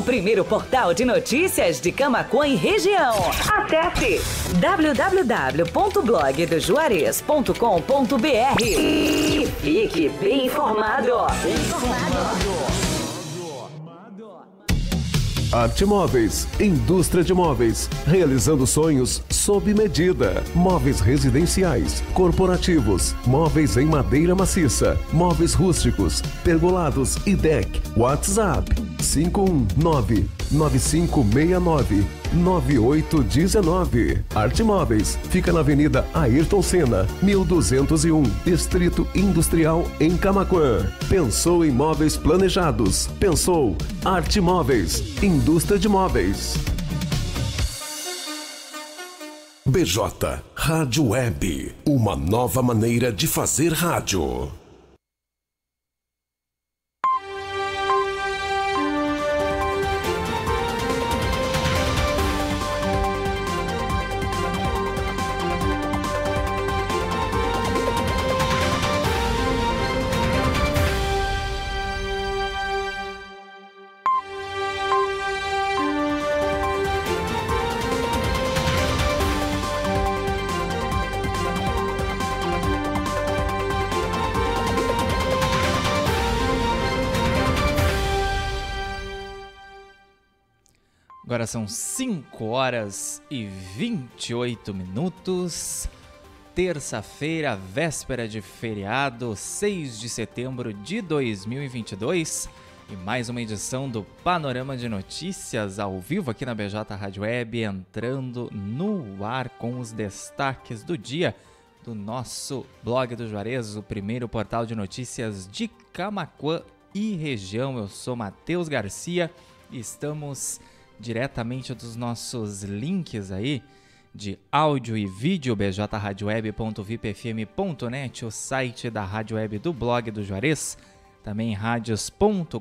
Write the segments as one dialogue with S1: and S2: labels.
S1: o primeiro portal de notícias de Camacuã e região. Acesse www.blogdojuarez.com.br e fique bem informado. Bem informado.
S2: Arte Móveis, indústria de móveis, realizando sonhos sob medida. Móveis residenciais, corporativos, móveis em madeira maciça, móveis rústicos, pergolados e deck. WhatsApp 519 9569 9819. Arte Móveis fica na Avenida Ayrton Senna, 1201, Distrito Industrial em Camaquã. Pensou em móveis planejados? Pensou Arte Móveis, indústria de móveis. BJ Rádio Web, uma nova maneira de fazer rádio.
S3: Agora são 5 horas e 28 minutos. Terça-feira, véspera de feriado, 6 de setembro de 2022. E mais uma edição do Panorama de Notícias ao vivo aqui na BJ Rádio Web, entrando no ar com os destaques do dia do nosso blog do Juarez, o primeiro portal de notícias de Camacuã e região. Eu sou Matheus Garcia e estamos diretamente dos nossos links aí de áudio e vídeo bjradioweb.vipfm.net, o site da Rádio Web do blog do Juarez, também radios.com.br,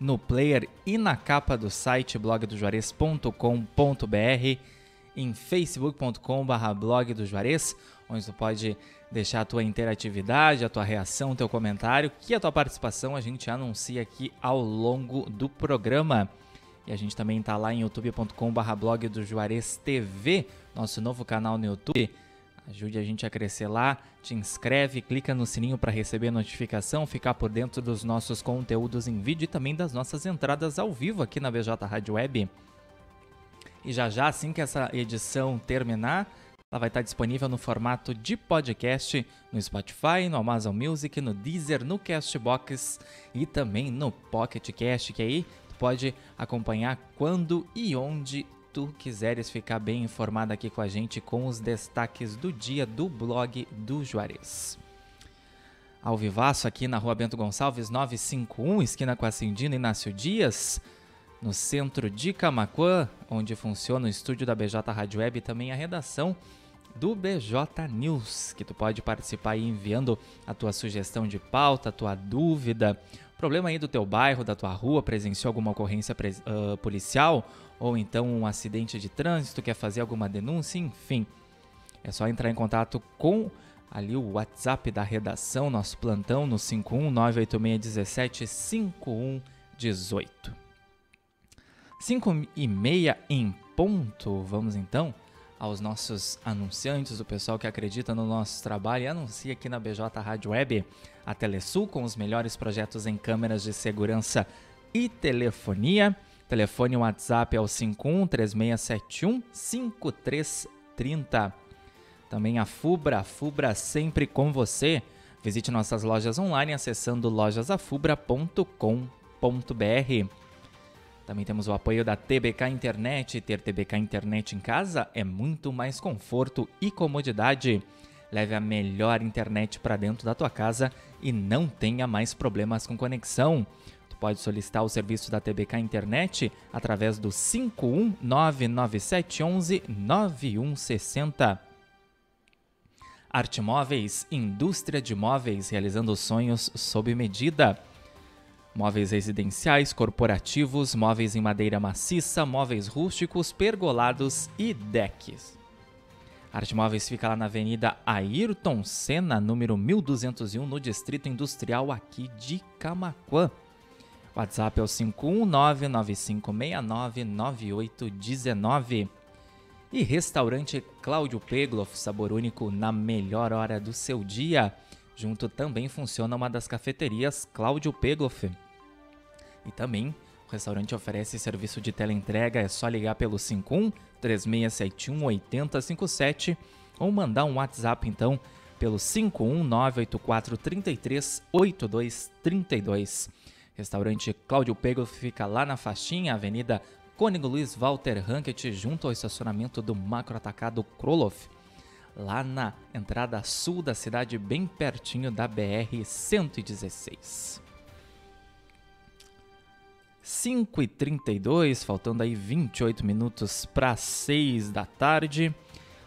S3: no player e na capa do site blogdojuarez.com.br, em facebook.com/blog do Juarez, onde tu pode deixar a tua interatividade, a tua reação, o teu comentário, que a tua participação a gente anuncia aqui ao longo do programa. E a gente também está lá em youtube.com.br blog do Juarez TV, nosso novo canal no YouTube. Ajude a gente a crescer lá, te inscreve, clica no sininho para receber notificação, ficar por dentro dos nossos conteúdos em vídeo e também das nossas entradas ao vivo aqui na BJ Rádio Web. E já já, assim que essa edição terminar, ela vai estar disponível no formato de podcast no Spotify, no Amazon Music, no Deezer, no Castbox e também no Pocket Cast, que aí tu pode acompanhar quando e onde tu quiseres ficar bem informado aqui com a gente com os destaques do dia do blog do Juarez. Ao vivaço aqui na Rua Bento Gonçalves 951, esquina com a Cindina Inácio Dias, no centro de Camacuã, onde funciona o estúdio da BJ Rádio Web e também a redação do BJ News, que tu pode participar aí enviando a tua sugestão de pauta, a tua dúvida, problema aí do teu bairro, da tua rua, presenciou alguma ocorrência uh, policial ou então um acidente de trânsito, quer fazer alguma denúncia, enfim. É só entrar em contato com ali o WhatsApp da redação, nosso plantão no 51986175118. 5 e meia em ponto, vamos então aos nossos anunciantes, o pessoal que acredita no nosso trabalho e anuncia aqui na BJ Rádio Web a Telesul com os melhores projetos em câmeras de segurança e telefonia. Telefone WhatsApp é o 51 3671 5330. Também a Fubra, Fubra sempre com você. Visite nossas lojas online acessando lojasafubra.com.br. Também temos o apoio da TBK Internet. Ter TBK Internet em casa é muito mais conforto e comodidade. Leve a melhor internet para dentro da tua casa e não tenha mais problemas com conexão. Tu pode solicitar o serviço da TBK Internet através do 51997119160. Arte Móveis, indústria de móveis, realizando sonhos sob medida. Móveis residenciais, corporativos, móveis em madeira maciça, móveis rústicos, pergolados e decks. Arte Móveis fica lá na Avenida Ayrton Senna, número 1201, no Distrito Industrial aqui de Camaquã. WhatsApp é o 51995699819. E restaurante Cláudio Pegloff, sabor único na melhor hora do seu dia. Junto também funciona uma das cafeterias Cláudio Pegloff. E também o restaurante oferece serviço de teleentrega, é só ligar pelo 51 3671 8057 ou mandar um WhatsApp então pelo 51984338232. Restaurante Cláudio Pegloff fica lá na faixinha, Avenida Cônigo Luiz Walter Rankett, junto ao estacionamento do Macro Atacado Kroloff, lá na entrada sul da cidade, bem pertinho da BR-116. 5 e 32 faltando aí 28 minutos para 6 da tarde.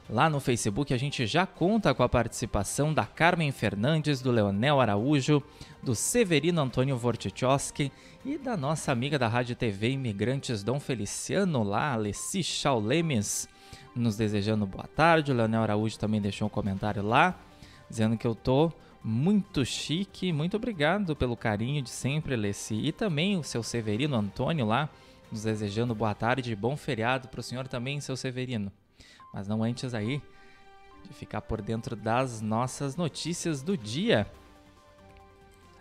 S3: Lá no Facebook a gente já conta com a participação da Carmen Fernandes, do Leonel Araújo, do Severino Antônio Vortichowski e da nossa amiga da Rádio TV Imigrantes Dom Feliciano lá, Alessi Chaulemes, nos desejando boa tarde. O Leonel Araújo também deixou um comentário lá, dizendo que eu tô muito chique. Muito obrigado pelo carinho de sempre, Alessi. E também o seu Severino Antônio lá, nos desejando boa tarde e bom feriado para o senhor também, seu Severino. Mas não antes aí de ficar por dentro das nossas notícias do dia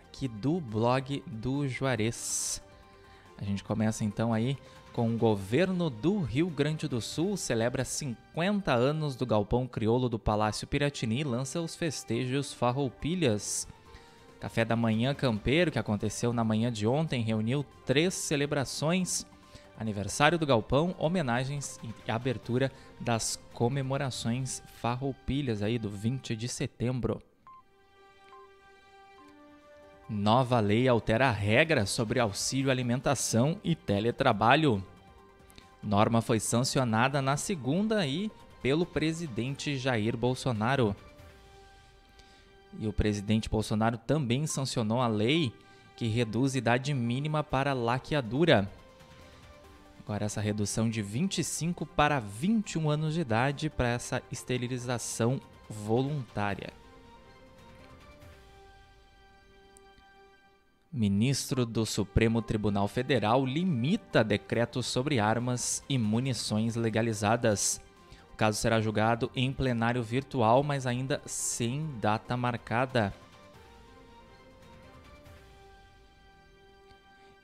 S3: aqui do blog do Juarez. A gente começa então aí com o governo do Rio Grande do Sul celebra 50 anos do galpão crioulo do Palácio Piratini e lança os festejos Farroupilhas. Café da Manhã Campeiro, que aconteceu na manhã de ontem, reuniu três celebrações: aniversário do galpão, homenagens e abertura das comemorações Farroupilhas aí do 20 de setembro. Nova lei altera a regra sobre auxílio alimentação e teletrabalho. Norma foi sancionada na segunda e pelo presidente Jair Bolsonaro. E o presidente Bolsonaro também sancionou a lei que reduz idade mínima para laqueadura. Agora essa redução de 25 para 21 anos de idade para essa esterilização voluntária. Ministro do Supremo Tribunal Federal limita decretos sobre armas e munições legalizadas. O caso será julgado em plenário virtual, mas ainda sem data marcada.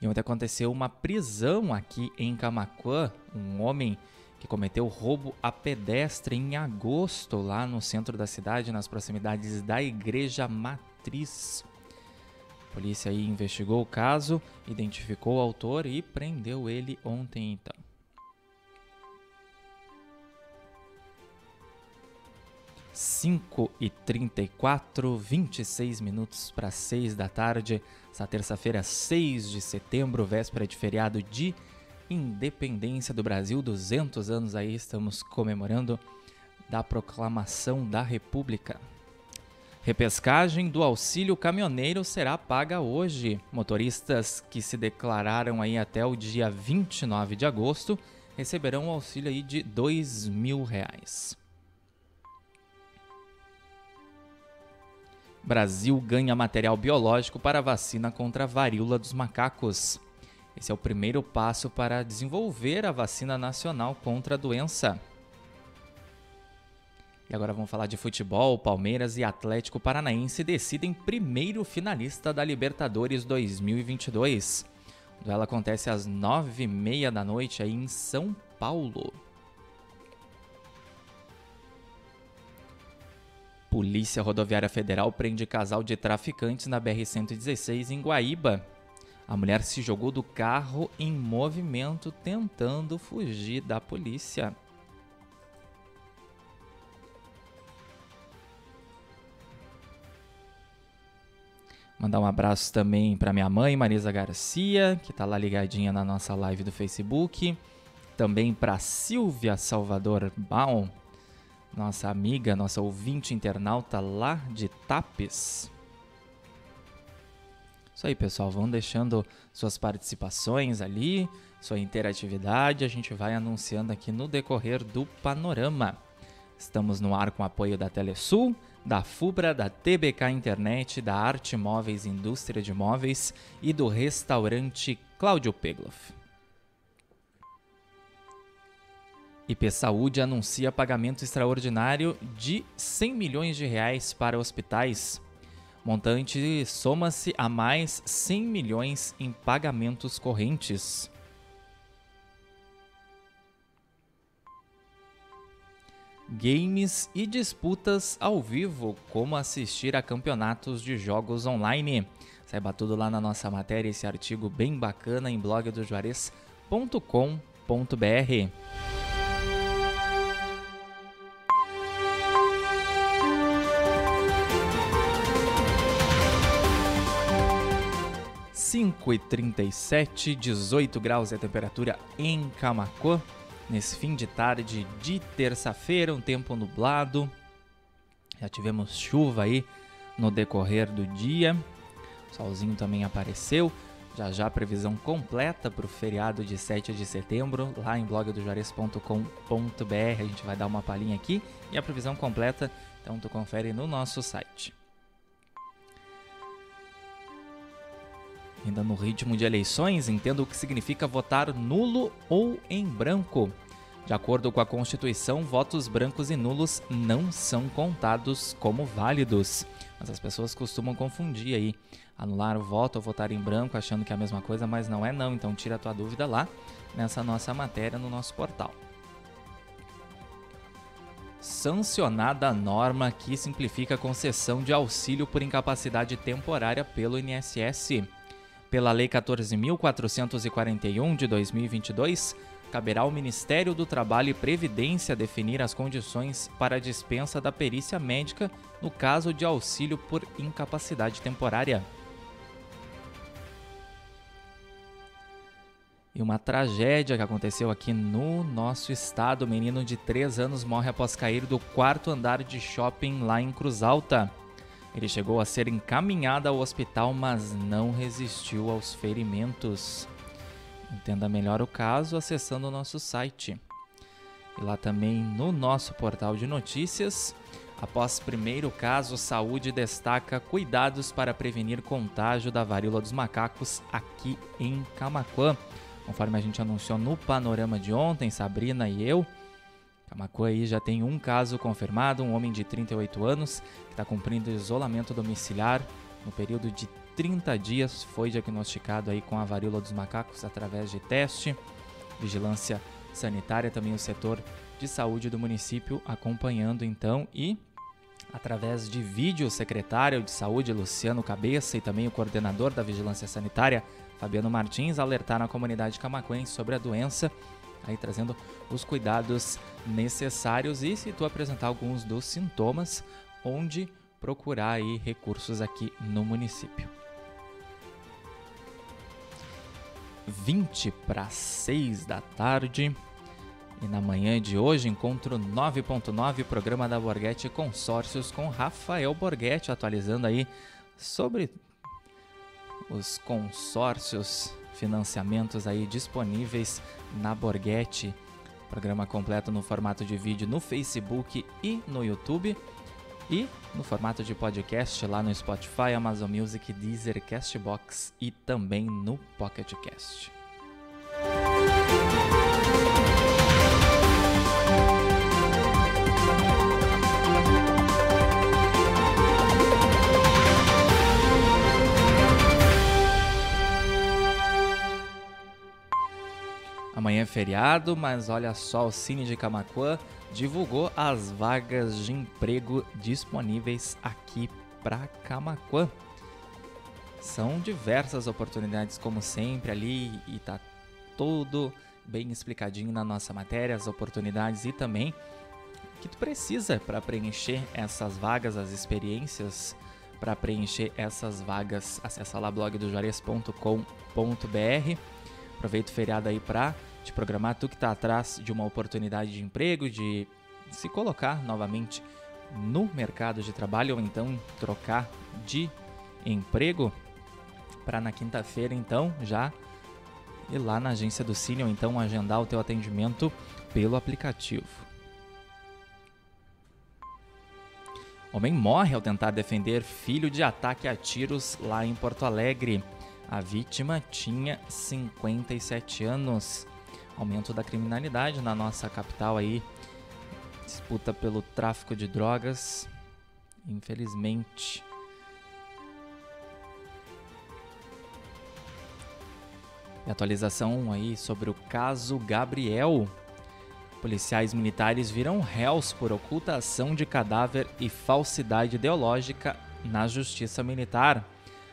S3: E ontem aconteceu uma prisão aqui em Camacuã. Um homem que cometeu roubo a pedestre em agosto, lá no centro da cidade, nas proximidades da Igreja Matriz. A polícia aí investigou o caso, identificou o autor e prendeu ele ontem então. Cinco e trinta e quatro, vinte e seis minutos para seis da tarde, essa terça-feira, 6 de setembro, véspera de feriado de independência do Brasil, 200 anos aí estamos comemorando da proclamação da República. Repescagem do auxílio caminhoneiro será paga hoje. Motoristas que se declararam aí até o dia 29 de agosto receberão o auxílio aí de mil reais. Brasil ganha material biológico para vacina contra a varíola dos macacos. Esse é o primeiro passo para desenvolver a vacina nacional contra a doença. E agora vamos falar de futebol. Palmeiras e Atlético Paranaense decidem primeiro finalista da Libertadores 2022. O duelo acontece às nove e meia da noite aí em São Paulo. Polícia Rodoviária Federal prende casal de traficantes na BR-116 em Guaíba. A mulher se jogou do carro em movimento tentando fugir da polícia. Mandar um abraço também para minha mãe, Marisa Garcia, que está lá ligadinha na nossa live do Facebook. Também para Silvia Salvador Baum, nossa amiga, nossa ouvinte internauta lá de Tapes. Isso aí, pessoal. Vão deixando suas participações ali, sua interatividade. A gente vai anunciando aqui no decorrer do panorama. Estamos no ar com apoio da Telesul, da FUBRA, da TBK Internet, da Arte Móveis Indústria de Móveis e do restaurante Cláudio Pegloff. IP Saúde anuncia pagamento extraordinário de 100 milhões de reais para hospitais. Montante soma-se a mais 100 milhões em pagamentos correntes. Games e disputas ao vivo, como assistir a campeonatos de jogos online. Saiba tudo lá na nossa matéria, esse artigo bem bacana em blogdojuarez.com.br. 5 e 37, 18 graus é a temperatura em Camacuã. Nesse fim de tarde de terça-feira, um tempo nublado. Já tivemos chuva aí no decorrer do dia. O solzinho também apareceu. Já já previsão completa para o feriado de 7 de setembro, lá em blogdojuarez.com.br. A gente vai dar uma palhinha aqui e a previsão completa, então tu confere no nosso site. Ainda no ritmo de eleições, entenda o que significa votar nulo ou em branco. De acordo com a Constituição, votos brancos e nulos não são contados como válidos. Mas as pessoas costumam confundir aí, anular o voto ou votar em branco achando que é a mesma coisa, mas não é não. Então tira a tua dúvida lá nessa nossa matéria no nosso portal. Sancionada a norma que simplifica a concessão de auxílio por incapacidade temporária pelo INSS. Pela Lei 14.441 de 2022, caberá ao Ministério do Trabalho e Previdência definir as condições para a dispensa da perícia médica no caso de auxílio por incapacidade temporária. E uma tragédia que aconteceu aqui no nosso estado. O menino de 3 anos morre após cair do quarto andar de shopping lá em Cruz Alta. Ele chegou a ser encaminhado ao hospital, mas não resistiu aos ferimentos. Entenda melhor o caso acessando o nosso site. E lá também no nosso portal de notícias, após primeiro caso, saúde destaca cuidados para prevenir contágio da varíola dos macacos aqui em Camaquã. Conforme a gente anunciou no panorama de ontem, Sabrina e eu, Camacuã aí já tem um caso confirmado, um homem de 38 anos que está cumprindo isolamento domiciliar no período de 30 dias, foi diagnosticado aí com a varíola dos macacos através de teste, vigilância sanitária, também o setor de saúde do município acompanhando então e através de vídeo o secretário de saúde Luciano Cabeça e também o coordenador da vigilância sanitária Fabiano Martins alertaram a comunidade camacuense sobre a doença aí trazendo os cuidados necessários e se tu apresentar alguns dos sintomas, onde procurar aí recursos aqui no município. 20 para 6 da tarde. E na manhã de hoje, encontro 9.9, programa da Borghetti Consórcios com Rafael Borghetti, atualizando aí sobre os consórcios financiamentos aí disponíveis na Borghetti. Programa completo no formato de vídeo no Facebook e no YouTube. E no formato de podcast lá no Spotify, Amazon Music, Deezer, Castbox e também no Pocket Cast. Amanhã é feriado, mas olha só, o Cine de Camacuã divulgou as vagas de emprego disponíveis aqui para Camacuã. São diversas oportunidades, como sempre, ali e tá tudo bem explicadinho na nossa matéria, as oportunidades e também o que tu precisa para preencher essas vagas, as experiências para preencher essas vagas. Acesse lá blogdojuarez.com.br. Aproveita o feriado aí para te programar, tu que está atrás de uma oportunidade de emprego, de se colocar novamente no mercado de trabalho ou então trocar de emprego para na quinta-feira então já ir lá na agência do Cine ou então agendar o teu atendimento pelo aplicativo. Homem morre ao tentar defender filho de ataque a tiros lá em Porto Alegre. A vítima tinha 57 anos. Aumento da criminalidade na nossa capital aí. Disputa pelo tráfico de drogas. Infelizmente. E atualização aí sobre o caso Gabriel. Policiais militares viram réus por ocultação de cadáver e falsidade ideológica na Justiça Militar.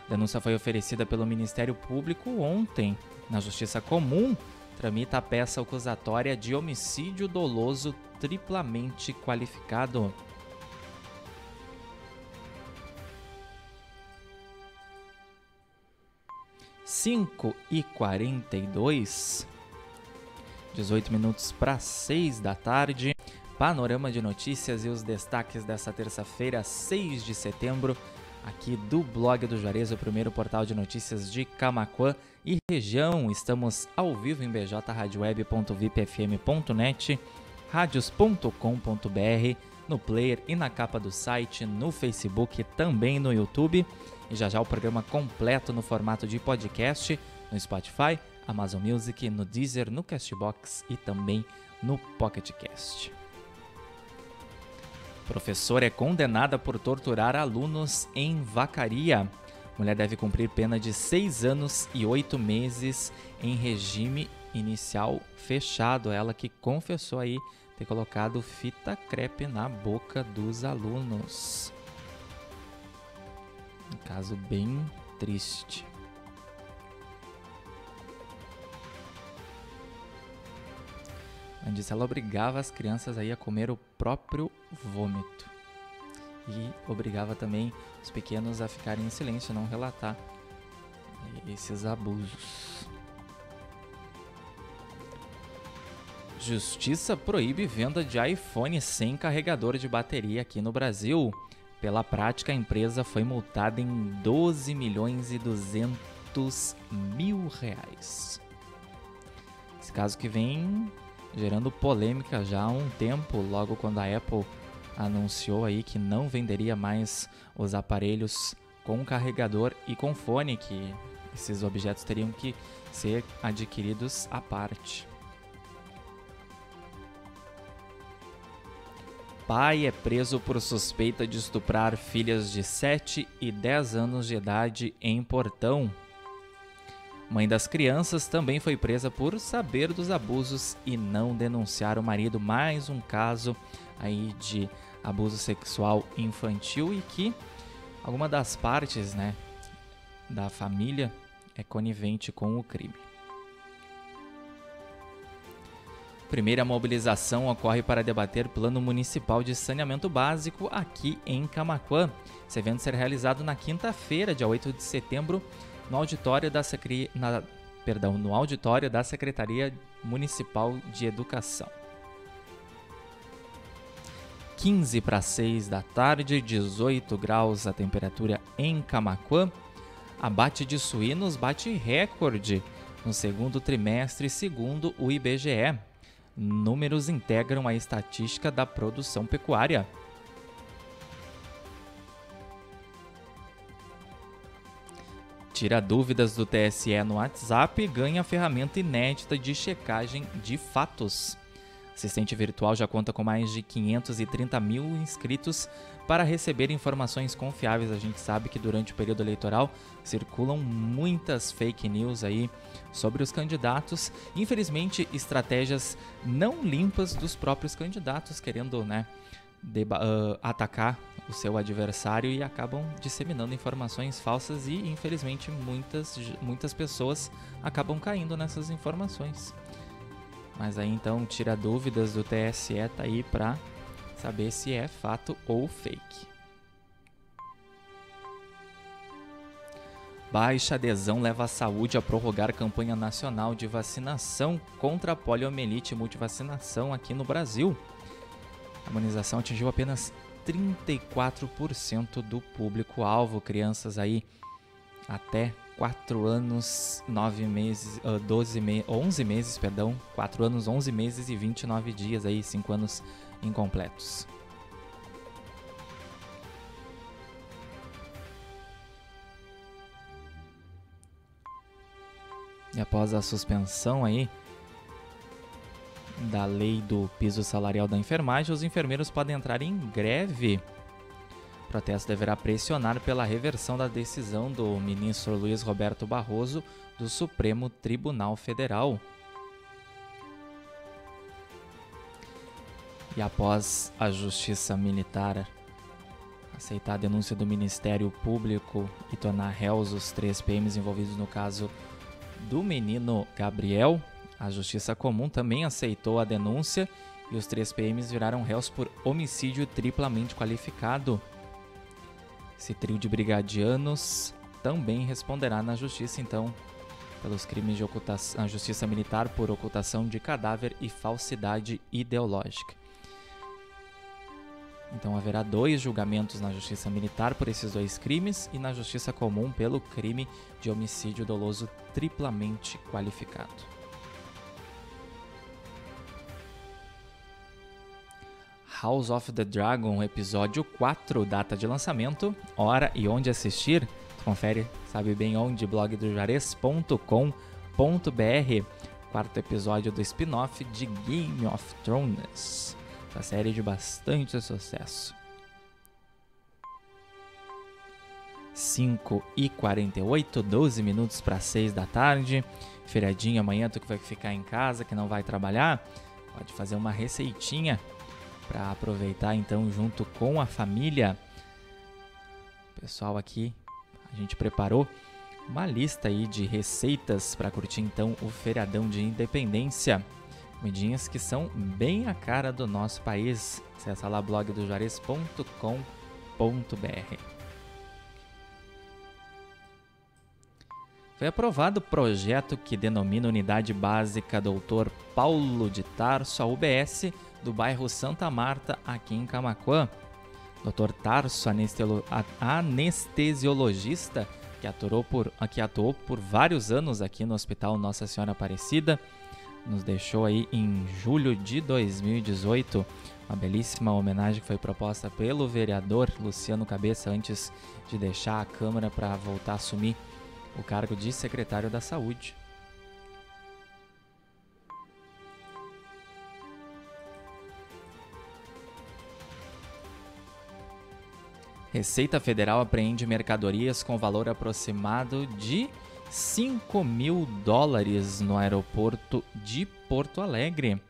S3: Denúncia foi oferecida pelo Ministério Público ontem. Na Justiça Comum, tramita a peça acusatória de homicídio doloso triplamente qualificado. Cinco e quarenta e dois. 18 minutos para 6 da tarde. Panorama de notícias e os destaques dessa terça-feira, 6 de setembro, aqui do blog do Juarez, o primeiro portal de notícias de Camaquã e região. Estamos ao vivo em bjradioweb.vipfm.net, radios.com.br, no player e na capa do site, no Facebook, também no YouTube. E já já o programa completo no formato de podcast no Spotify, Amazon Music, no Deezer, no Castbox e também no Pocket Cast. Professora é condenada por torturar alunos em Vacaria. Mulher deve cumprir pena de seis anos e oito meses em regime inicial fechado. Ela que confessou aí ter colocado fita crepe na boca dos alunos. Um caso bem triste. Onde ela obrigava as crianças aí a comer o próprio vômito. E obrigava também os pequenos a ficarem em silêncio, não relatar esses abusos. Justiça proíbe venda de iPhone sem carregador de bateria aqui no Brasil. Pela prática, a empresa foi multada em 12 milhões e 200 mil reais. Esse caso que vem gerando polêmica já há um tempo, logo quando a Apple anunciou aí que não venderia mais os aparelhos com carregador e com fone, que esses objetos teriam que ser adquiridos à parte. Pai é preso por suspeita de estuprar filhas de 7 e 10 anos de idade em Portão. Mãe das crianças também foi presa por saber dos abusos e não denunciar o marido. Mais um caso aí de abuso sexual infantil e que alguma das partes, né, da família é conivente com o crime. Primeira mobilização ocorre para debater plano municipal de saneamento básico aqui em Camaquã. Esse evento será realizado na quinta-feira, dia 8 de setembro, no auditório da, Secre... na... Perdão, no auditório da Secretaria Municipal de Educação. 15 para 6 da tarde, 18 graus a temperatura em Camaquã. Abate de suínos bate recorde no segundo trimestre, segundo o IBGE. Números integram a estatística da produção pecuária. Tira dúvidas do TSE no WhatsApp e ganha ferramenta inédita de checagem de fatos. Assistente virtual já conta com mais de 530 mil inscritos para receber informações confiáveis. A gente sabe que durante o período eleitoral circulam muitas fake news aí sobre os candidatos. Infelizmente, estratégias não limpas dos próprios candidatos, querendo né, uh, atacar o seu adversário e acabam disseminando informações falsas e infelizmente muitas, muitas pessoas acabam caindo nessas informações. Mas aí então tira dúvidas do TSE tá aí para saber se é fato ou fake. Baixa adesão leva a saúde a prorrogar campanha nacional de vacinação contra a poliomielite multivacinação aqui no Brasil. A imunização atingiu apenas 34% do público-alvo, crianças aí até 4 anos, 9 meses, uh, 12 me 11 meses, perdão, 4 anos, 11 meses e 29 dias aí, 5 anos incompletos. E após a suspensão aí da lei do piso salarial da enfermagem, os enfermeiros podem entrar em greve. O protesto deverá pressionar pela reversão da decisão do ministro Luiz Roberto Barroso do Supremo Tribunal Federal. E após a Justiça Militar aceitar a denúncia do Ministério Público e tornar réus os três PMs envolvidos no caso do menino Gabriel, a Justiça Comum também aceitou a denúncia e os três PMs viraram réus por homicídio triplamente qualificado. Esse trio de brigadianos também responderá na justiça, então, pelos crimes de ocultação, na justiça militar por ocultação de cadáver e falsidade ideológica. Então haverá dois julgamentos na Justiça Militar por esses dois crimes e na Justiça Comum pelo crime de homicídio doloso triplamente qualificado. House of the Dragon, episódio 4, data de lançamento, hora e onde assistir. Confere, sabe bem onde, blogdojares.com.br. Quarto episódio do spin-off de Game of Thrones essa série de bastante sucesso. 5 e 48, 12 minutos para 6 da tarde. Feriadinho amanhã, tu que vai ficar em casa, que não vai trabalhar, pode fazer uma receitinha para aproveitar então junto com a família. Pessoal aqui, a gente preparou uma lista aí de receitas para curtir então o feriadão de independência. Comidinhas que são bem a cara do nosso país. Acesse lá blogdojuarez.com.br. Foi aprovado o projeto que denomina Unidade Básica Doutor Paulo de Tarso, a UBS, do bairro Santa Marta, aqui em Camaquã. Dr. Tarso, anestesiologista, que atuou, por, que atuou por vários anos aqui no Hospital Nossa Senhora Aparecida, nos deixou aí em julho de 2018. Uma belíssima homenagem que foi proposta pelo vereador Luciano Cabeça antes de deixar a Câmara para voltar a assumir o cargo de secretário da Saúde. Receita Federal apreende mercadorias com valor aproximado de 5 mil dólares no aeroporto de Porto Alegre.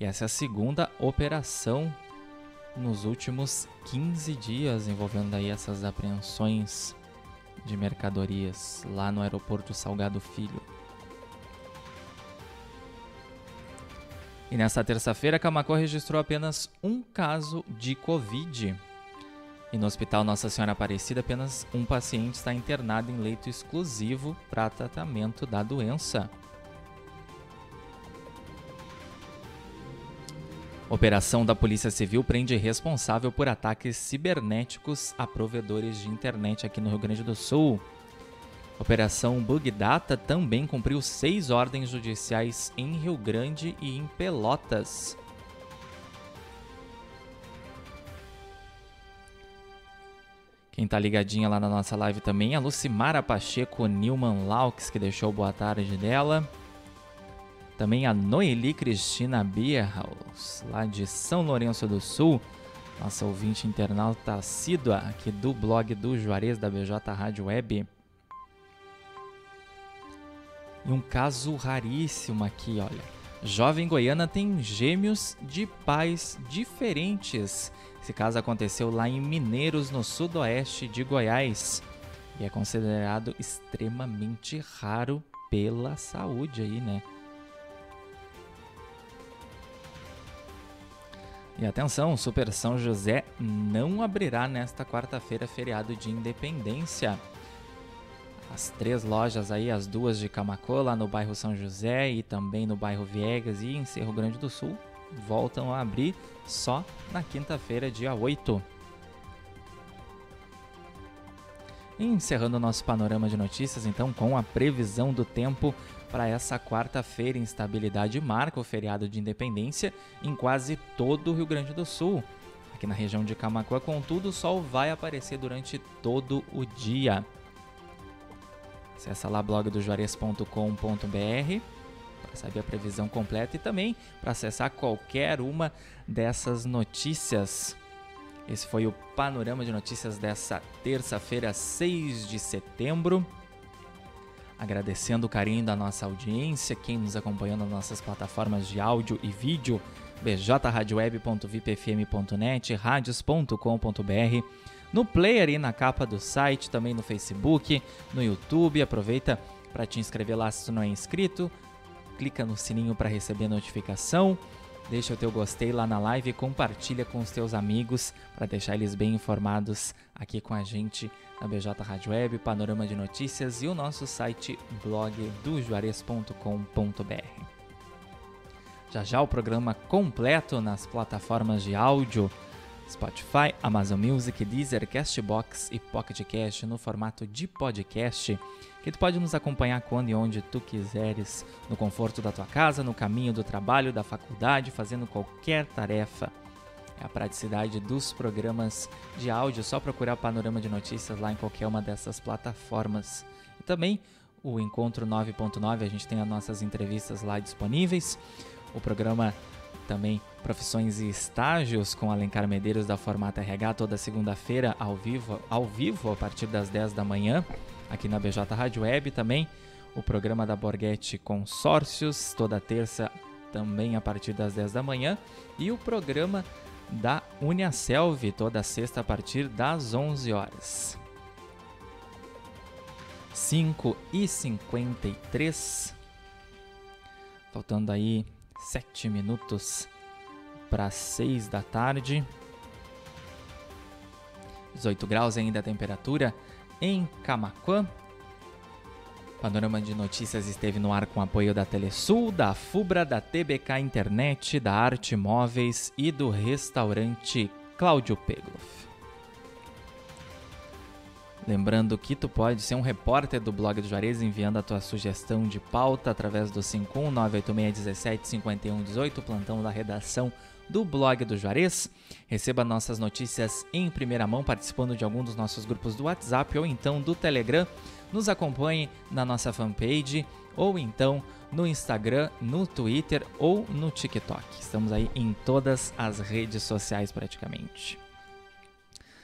S3: E essa é a segunda operação nos últimos 15 dias envolvendo aí essas apreensões de mercadorias lá no aeroporto Salgado Filho. E nesta terça-feira, Camacô registrou apenas um caso de Covid. E no Hospital Nossa Senhora Aparecida, apenas um paciente está internado em leito exclusivo para tratamento da doença. Operação da Polícia Civil prende responsável por ataques cibernéticos a provedores de internet aqui no Rio Grande do Sul. Operação Bug Data também cumpriu seis ordens judiciais em Rio Grande e em Pelotas. Quem tá ligadinha lá na nossa live também é a Lucimara Pacheco Newman Laux, que deixou boa tarde dela. Também a Noeli Cristina Bierhaus, lá de São Lourenço do Sul. Nossa ouvinte internauta assídua aqui do blog do Juarez da BJ Rádio Web. E um caso raríssimo aqui, olha. Jovem goiana tem gêmeos de pais diferentes. Esse caso aconteceu lá em Mineiros, no sudoeste de Goiás, e é considerado extremamente raro pela saúde aí, né? E atenção, Super São José não abrirá nesta quarta-feira feriado de independência. As três lojas aí, as duas de Camacoa, lá no bairro São José e também no bairro Viegas e em Cerro Grande do Sul, voltam a abrir só na quinta-feira, dia 8. encerrando o nosso panorama de notícias, então, com a previsão do tempo para essa quarta-feira. Instabilidade marca o feriado de independência em quase todo o Rio Grande do Sul. Aqui na região de Camacuã, contudo, o sol vai aparecer durante todo o dia. Acesse lá blogdojuarez.com.br para saber a previsão completa e também para acessar qualquer uma dessas notícias. Esse foi o panorama de notícias dessa terça-feira, 6 de setembro. Agradecendo o carinho da nossa audiência, quem nos acompanhou nas nossas plataformas de áudio e vídeo, bjradioweb.vipfm.net, radios.com.br, no player e na capa do site, também no Facebook, no YouTube. Aproveita para te inscrever lá se tu não é inscrito, clica no sininho para receber notificação. Deixa o teu gostei lá na live e compartilha com os teus amigos para deixar eles bem informados aqui com a gente na BJ Rádio Web, Panorama de Notícias e o nosso site blogdojuarez.com.br. Já já o programa completo nas plataformas de áudio Spotify, Amazon Music, Deezer, Castbox e Pocket Cast no formato de podcast que tu pode nos acompanhar quando e onde tu quiseres, no conforto da tua casa, no caminho do trabalho, da faculdade, fazendo qualquer tarefa. É a praticidade dos programas de áudio, só procurar panorama de notícias lá em qualquer uma dessas plataformas. E também o Encontro 9.9, a gente tem as nossas entrevistas lá disponíveis. O programa também Profissões e Estágios com Alencar Medeiros da Formata RH toda segunda-feira ao vivo, ao vivo a partir das 10 da manhã aqui na BJ Rádio Web também. O programa da Borghetti Consórcios, toda terça também a partir das 10 da manhã. E o programa da Uniaselv, toda sexta a partir das 11 horas. 5 e 53. Faltando aí 7 minutos para 6 da tarde. 18 graus ainda a temperatura em Camaquã. Panorama de Notícias esteve no ar com apoio da Telesul, da Fubra, da TBK Internet, da Arte Móveis e do restaurante Cláudio Pegloff. Lembrando que tu pode ser um repórter do blog do Juarez enviando a tua sugestão de pauta através do 51986175118, plantão da redação do blog do Juarez. Receba nossas notícias em primeira mão participando de algum dos nossos grupos do WhatsApp ou então do Telegram. Nos acompanhe na nossa fanpage ou então no Instagram, no Twitter ou no TikTok. Estamos aí em todas as redes sociais praticamente.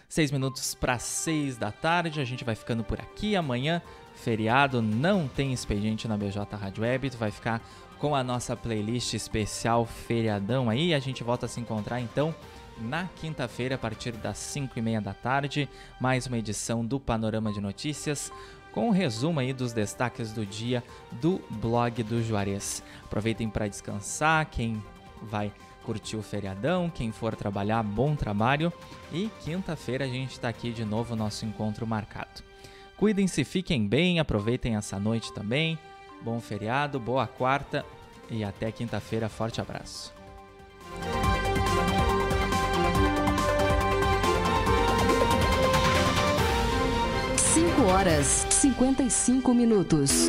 S3: Seis minutos para seis da tarde, a gente vai ficando por aqui. Amanhã, feriado, não tem expediente na BJ Rádio Web, tu vai ficar com a nossa playlist especial feriadão aí. A gente volta a se encontrar então na quinta-feira a partir das 5 e meia da tarde. Mais uma edição do Panorama de Notícias com um resumo aí dos destaques do dia do blog do Juarez. Aproveitem para descansar, quem vai curtir o feriadão, quem for trabalhar, bom trabalho. E quinta-feira a gente está aqui de novo, nosso encontro marcado. Cuidem-se, fiquem bem, aproveitem essa noite também. Bom feriado, boa quarta e até quinta-feira. Forte abraço.
S4: Cinco horas cinquenta e cinco minutos.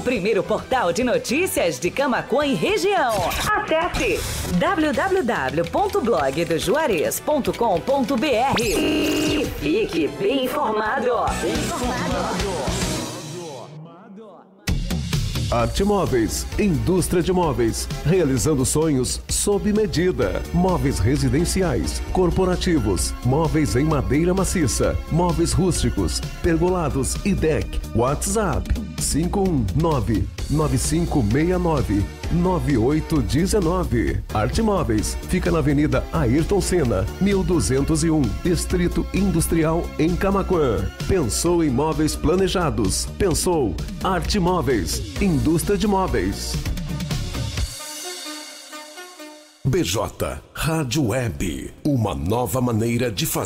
S1: o primeiro portal de notícias de Camacuã e região. Acesse www.blogdojuarez.com.br e fique bem informado. Bem informado.
S2: Arte Móveis, indústria de móveis, realizando sonhos sob medida. Móveis residenciais, corporativos, móveis em madeira maciça, móveis rústicos, pergolados e deck. WhatsApp 519 9569 9819. Arte Móveis fica na Avenida Ayrton Senna, 1201, Distrito Industrial em Camaquã. Pensou em móveis planejados? Pensou Arte Móveis, indústria de móveis.
S5: BJ Rádio Web, uma nova maneira de fazer